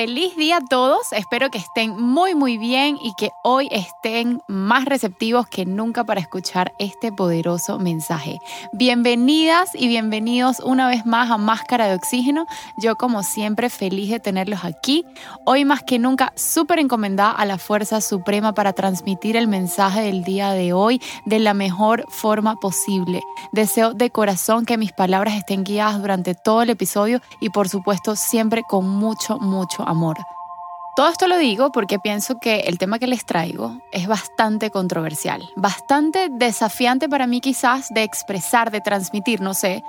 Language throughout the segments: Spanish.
Feliz día a todos, espero que estén muy muy bien y que hoy estén más receptivos que nunca para escuchar este poderoso mensaje. Bienvenidas y bienvenidos una vez más a Máscara de Oxígeno. Yo como siempre feliz de tenerlos aquí. Hoy más que nunca súper encomendada a la Fuerza Suprema para transmitir el mensaje del día de hoy de la mejor forma posible. Deseo de corazón que mis palabras estén guiadas durante todo el episodio y por supuesto siempre con mucho, mucho amor. Todo esto lo digo porque pienso que el tema que les traigo es bastante controversial, bastante desafiante para mí quizás de expresar, de transmitir, no sé,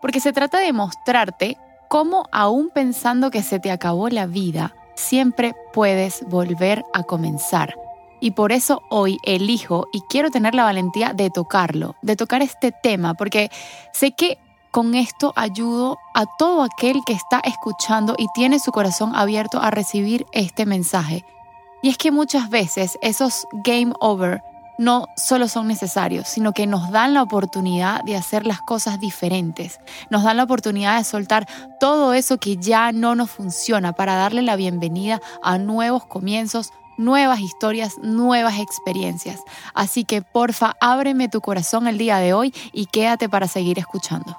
porque se trata de mostrarte cómo aún pensando que se te acabó la vida, siempre puedes volver a comenzar. Y por eso hoy elijo y quiero tener la valentía de tocarlo, de tocar este tema, porque sé que con esto ayudo a todo aquel que está escuchando y tiene su corazón abierto a recibir este mensaje. Y es que muchas veces esos game over no solo son necesarios, sino que nos dan la oportunidad de hacer las cosas diferentes. Nos dan la oportunidad de soltar todo eso que ya no nos funciona para darle la bienvenida a nuevos comienzos, nuevas historias, nuevas experiencias. Así que porfa, ábreme tu corazón el día de hoy y quédate para seguir escuchando.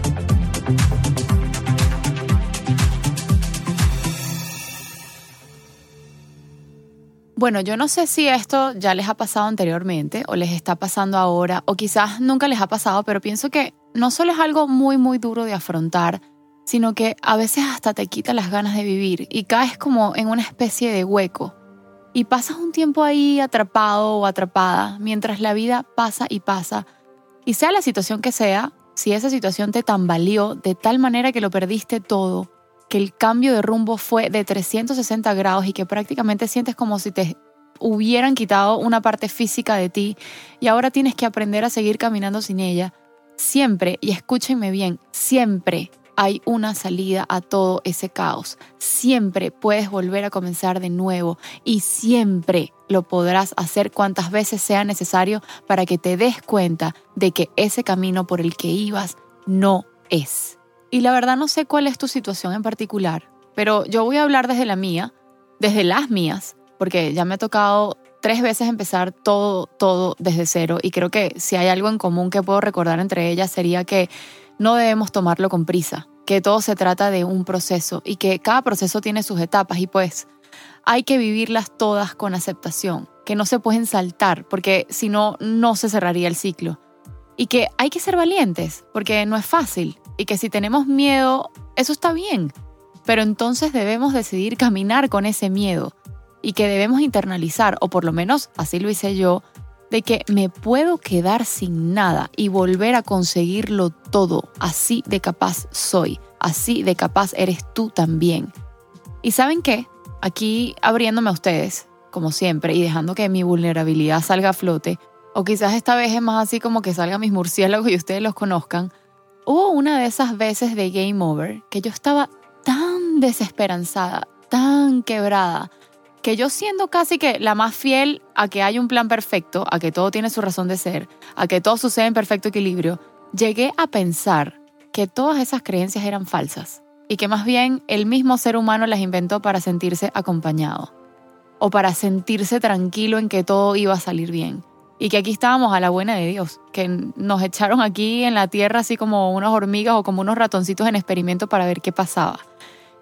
Bueno, yo no sé si esto ya les ha pasado anteriormente o les está pasando ahora o quizás nunca les ha pasado, pero pienso que no solo es algo muy, muy duro de afrontar, sino que a veces hasta te quita las ganas de vivir y caes como en una especie de hueco. Y pasas un tiempo ahí atrapado o atrapada mientras la vida pasa y pasa y sea la situación que sea, si esa situación te tambaleó de tal manera que lo perdiste todo, que el cambio de rumbo fue de 360 grados y que prácticamente sientes como si te hubieran quitado una parte física de ti y ahora tienes que aprender a seguir caminando sin ella, siempre, y escúchenme bien, siempre hay una salida a todo ese caos. Siempre puedes volver a comenzar de nuevo y siempre lo podrás hacer cuantas veces sea necesario para que te des cuenta de que ese camino por el que ibas no es. Y la verdad no sé cuál es tu situación en particular, pero yo voy a hablar desde la mía, desde las mías, porque ya me ha tocado tres veces empezar todo, todo desde cero y creo que si hay algo en común que puedo recordar entre ellas sería que no debemos tomarlo con prisa, que todo se trata de un proceso y que cada proceso tiene sus etapas y pues hay que vivirlas todas con aceptación, que no se pueden saltar porque si no, no se cerraría el ciclo. Y que hay que ser valientes, porque no es fácil y que si tenemos miedo, eso está bien, pero entonces debemos decidir caminar con ese miedo y que debemos internalizar, o por lo menos así lo hice yo, de que me puedo quedar sin nada y volver a conseguirlo todo. Así de capaz soy, así de capaz eres tú también. ¿Y saben qué? Aquí abriéndome a ustedes, como siempre, y dejando que mi vulnerabilidad salga a flote, o quizás esta vez es más así como que salgan mis murciélagos y ustedes los conozcan, Hubo una de esas veces de Game Over que yo estaba tan desesperanzada, tan quebrada, que yo siendo casi que la más fiel a que hay un plan perfecto, a que todo tiene su razón de ser, a que todo sucede en perfecto equilibrio, llegué a pensar que todas esas creencias eran falsas y que más bien el mismo ser humano las inventó para sentirse acompañado o para sentirse tranquilo en que todo iba a salir bien y que aquí estábamos a la buena de Dios, que nos echaron aquí en la tierra así como unas hormigas o como unos ratoncitos en experimento para ver qué pasaba.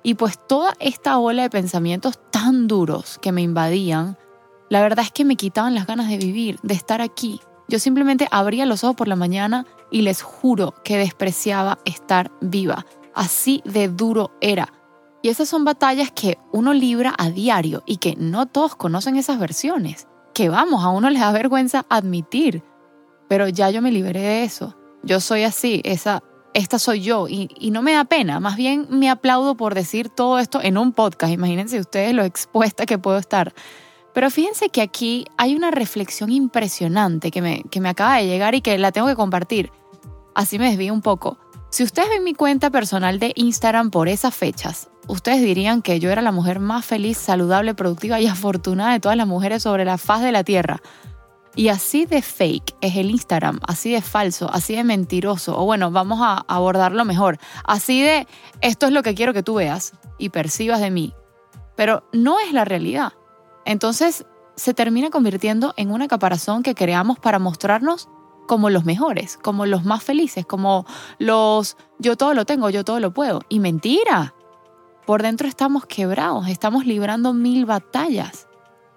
Y pues toda esta ola de pensamientos tan duros que me invadían, la verdad es que me quitaban las ganas de vivir, de estar aquí. Yo simplemente abría los ojos por la mañana y les juro que despreciaba estar viva. Así de duro era. Y esas son batallas que uno libra a diario y que no todos conocen esas versiones. Que vamos, a uno les da vergüenza admitir. Pero ya yo me liberé de eso. Yo soy así, esa esta soy yo y, no me da pena, más bien me aplaudo por decir todo esto en un podcast, imagínense ustedes lo expuesta que puedo estar. Pero fíjense que aquí hay una reflexión impresionante que me, que me acaba de llegar y que la tengo que compartir. Así me desvío un poco. Si ustedes ven mi cuenta personal de Instagram por esas fechas, ustedes dirían que yo era la mujer más feliz, saludable, productiva y afortunada de todas las mujeres sobre la faz de la Tierra. Y así de fake es el Instagram, así de falso, así de mentiroso, o bueno, vamos a abordarlo mejor, así de esto es lo que quiero que tú veas y percibas de mí, pero no es la realidad. Entonces se termina convirtiendo en una caparazón que creamos para mostrarnos como los mejores, como los más felices, como los yo todo lo tengo, yo todo lo puedo. Y mentira. Por dentro estamos quebrados, estamos librando mil batallas.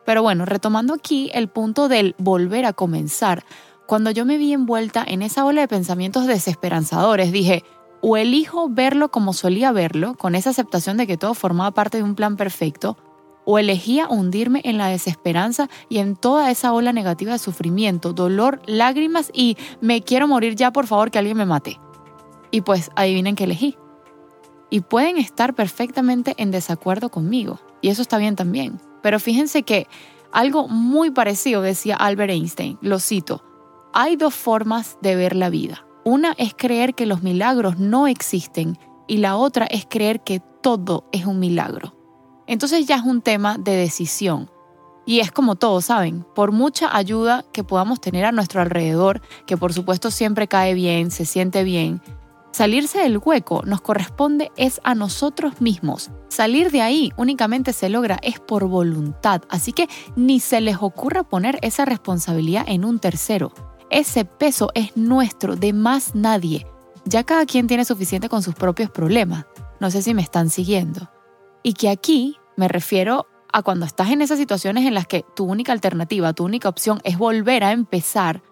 Pero bueno, retomando aquí el punto del volver a comenzar, cuando yo me vi envuelta en esa ola de pensamientos desesperanzadores, dije, o elijo verlo como solía verlo, con esa aceptación de que todo formaba parte de un plan perfecto, o elegía hundirme en la desesperanza y en toda esa ola negativa de sufrimiento, dolor, lágrimas y me quiero morir ya, por favor, que alguien me mate. Y pues adivinen qué elegí. Y pueden estar perfectamente en desacuerdo conmigo, y eso está bien también. Pero fíjense que algo muy parecido decía Albert Einstein, lo cito, hay dos formas de ver la vida. Una es creer que los milagros no existen y la otra es creer que todo es un milagro. Entonces ya es un tema de decisión. Y es como todos ¿saben? Por mucha ayuda que podamos tener a nuestro alrededor, que por supuesto siempre cae bien, se siente bien, Salirse del hueco nos corresponde es a nosotros mismos. Salir de ahí únicamente se logra es por voluntad, así que ni se les ocurra poner esa responsabilidad en un tercero. Ese peso es nuestro, de más nadie. Ya cada quien tiene suficiente con sus propios problemas. No sé si me están siguiendo. Y que aquí me refiero a cuando estás en esas situaciones en las que tu única alternativa, tu única opción es volver a empezar,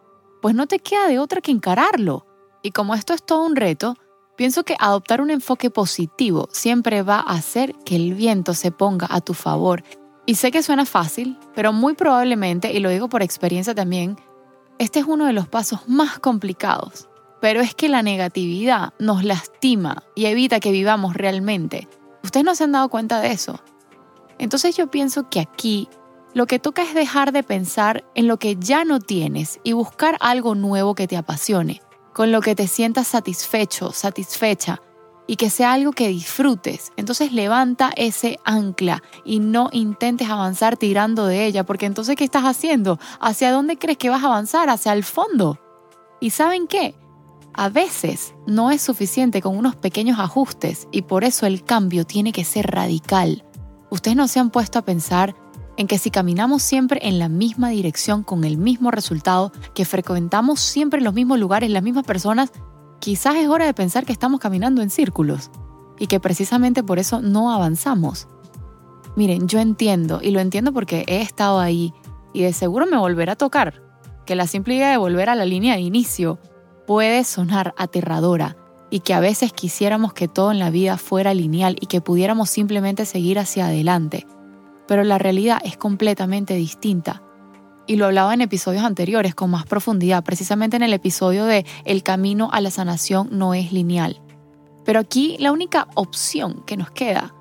pues no te queda de otra que encararlo. Y como esto es todo un reto, pienso que adoptar un enfoque positivo siempre va a hacer que el viento se ponga a tu favor. Y sé que suena fácil, pero muy probablemente, y lo digo por experiencia también, este es uno de los pasos más complicados. Pero es que la negatividad nos lastima y evita que vivamos realmente. Ustedes no se han dado cuenta de eso. Entonces yo pienso que aquí lo que toca es dejar de pensar en lo que ya no tienes y buscar algo nuevo que te apasione con lo que te sientas satisfecho, satisfecha y que sea algo que disfrutes. Entonces levanta ese ancla y no intentes avanzar tirando de ella, porque entonces ¿qué estás haciendo? ¿Hacia dónde crees que vas a avanzar? Hacia el fondo. ¿Y saben qué? A veces no es suficiente con unos pequeños ajustes y por eso el cambio tiene que ser radical. Ustedes no se han puesto a pensar en que si caminamos siempre en la misma dirección con el mismo resultado, que frecuentamos siempre los mismos lugares, las mismas personas, quizás es hora de pensar que estamos caminando en círculos y que precisamente por eso no avanzamos. Miren, yo entiendo, y lo entiendo porque he estado ahí y de seguro me volverá a tocar, que la simple idea de volver a la línea de inicio puede sonar aterradora y que a veces quisiéramos que todo en la vida fuera lineal y que pudiéramos simplemente seguir hacia adelante pero la realidad es completamente distinta. Y lo hablaba en episodios anteriores con más profundidad, precisamente en el episodio de El camino a la sanación no es lineal. Pero aquí la única opción que nos queda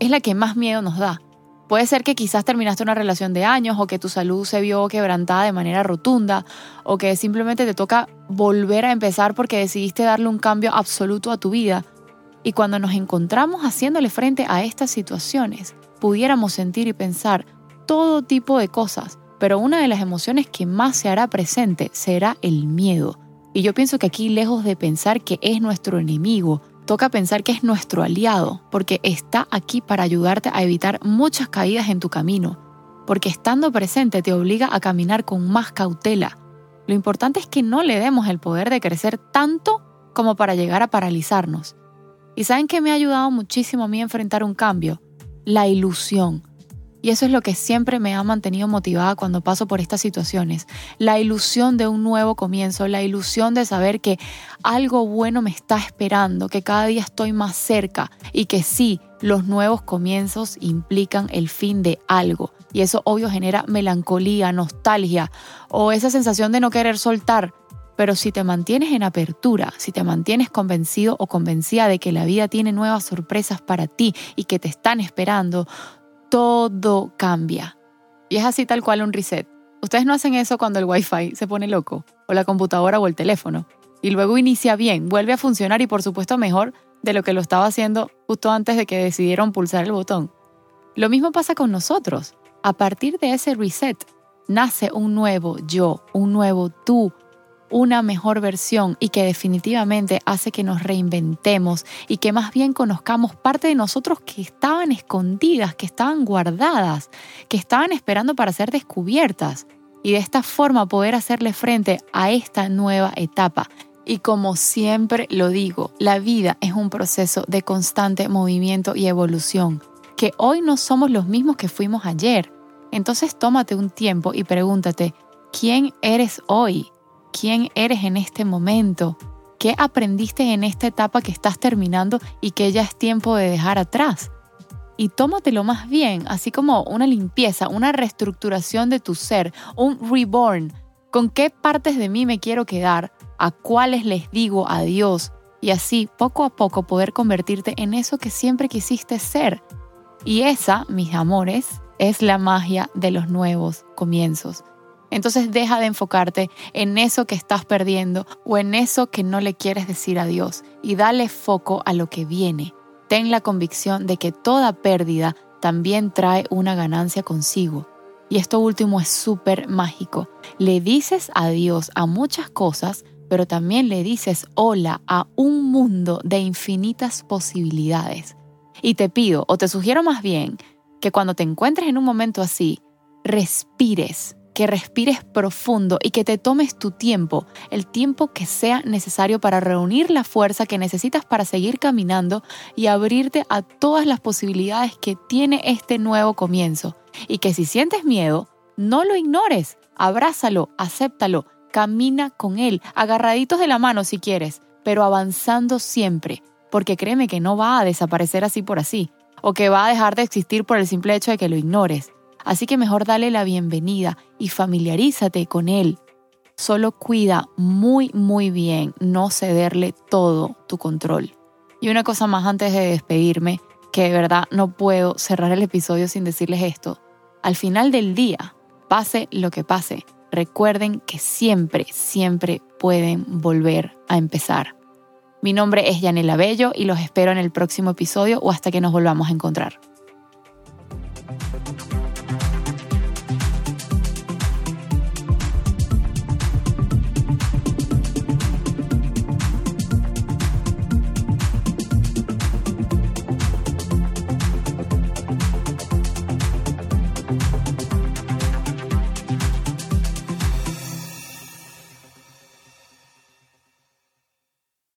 es la que más miedo nos da. Puede ser que quizás terminaste una relación de años o que tu salud se vio quebrantada de manera rotunda o que simplemente te toca volver a empezar porque decidiste darle un cambio absoluto a tu vida. Y cuando nos encontramos haciéndole frente a estas situaciones, pudiéramos sentir y pensar todo tipo de cosas, pero una de las emociones que más se hará presente será el miedo. Y yo pienso que aquí, lejos de pensar que es nuestro enemigo, toca pensar que es nuestro aliado, porque está aquí para ayudarte a evitar muchas caídas en tu camino, porque estando presente te obliga a caminar con más cautela. Lo importante es que no le demos el poder de crecer tanto como para llegar a paralizarnos. ¿Y saben qué me ha ayudado muchísimo a mí a enfrentar un cambio? La ilusión. Y eso es lo que siempre me ha mantenido motivada cuando paso por estas situaciones. La ilusión de un nuevo comienzo, la ilusión de saber que algo bueno me está esperando, que cada día estoy más cerca y que sí, los nuevos comienzos implican el fin de algo. Y eso obvio genera melancolía, nostalgia o esa sensación de no querer soltar. Pero si te mantienes en apertura, si te mantienes convencido o convencida de que la vida tiene nuevas sorpresas para ti y que te están esperando, todo cambia. Y es así tal cual un reset. Ustedes no hacen eso cuando el wifi se pone loco, o la computadora o el teléfono, y luego inicia bien, vuelve a funcionar y por supuesto mejor de lo que lo estaba haciendo justo antes de que decidieron pulsar el botón. Lo mismo pasa con nosotros. A partir de ese reset, nace un nuevo yo, un nuevo tú, una mejor versión y que definitivamente hace que nos reinventemos y que más bien conozcamos parte de nosotros que estaban escondidas, que estaban guardadas, que estaban esperando para ser descubiertas y de esta forma poder hacerle frente a esta nueva etapa. Y como siempre lo digo, la vida es un proceso de constante movimiento y evolución, que hoy no somos los mismos que fuimos ayer. Entonces tómate un tiempo y pregúntate, ¿quién eres hoy? Quién eres en este momento, qué aprendiste en esta etapa que estás terminando y que ya es tiempo de dejar atrás. Y tómatelo más bien, así como una limpieza, una reestructuración de tu ser, un reborn. ¿Con qué partes de mí me quiero quedar? ¿A cuáles les digo adiós? Y así, poco a poco, poder convertirte en eso que siempre quisiste ser. Y esa, mis amores, es la magia de los nuevos comienzos. Entonces deja de enfocarte en eso que estás perdiendo o en eso que no le quieres decir a Dios y dale foco a lo que viene. Ten la convicción de que toda pérdida también trae una ganancia consigo. Y esto último es súper mágico. Le dices adiós a muchas cosas, pero también le dices hola a un mundo de infinitas posibilidades. Y te pido, o te sugiero más bien, que cuando te encuentres en un momento así, respires que respires profundo y que te tomes tu tiempo, el tiempo que sea necesario para reunir la fuerza que necesitas para seguir caminando y abrirte a todas las posibilidades que tiene este nuevo comienzo. Y que si sientes miedo, no lo ignores, abrázalo, acéptalo, camina con él, agarraditos de la mano si quieres, pero avanzando siempre, porque créeme que no va a desaparecer así por así, o que va a dejar de existir por el simple hecho de que lo ignores. Así que mejor dale la bienvenida y familiarízate con él. Solo cuida muy, muy bien no cederle todo tu control. Y una cosa más antes de despedirme, que de verdad no puedo cerrar el episodio sin decirles esto. Al final del día, pase lo que pase, recuerden que siempre, siempre pueden volver a empezar. Mi nombre es Yanela Bello y los espero en el próximo episodio o hasta que nos volvamos a encontrar.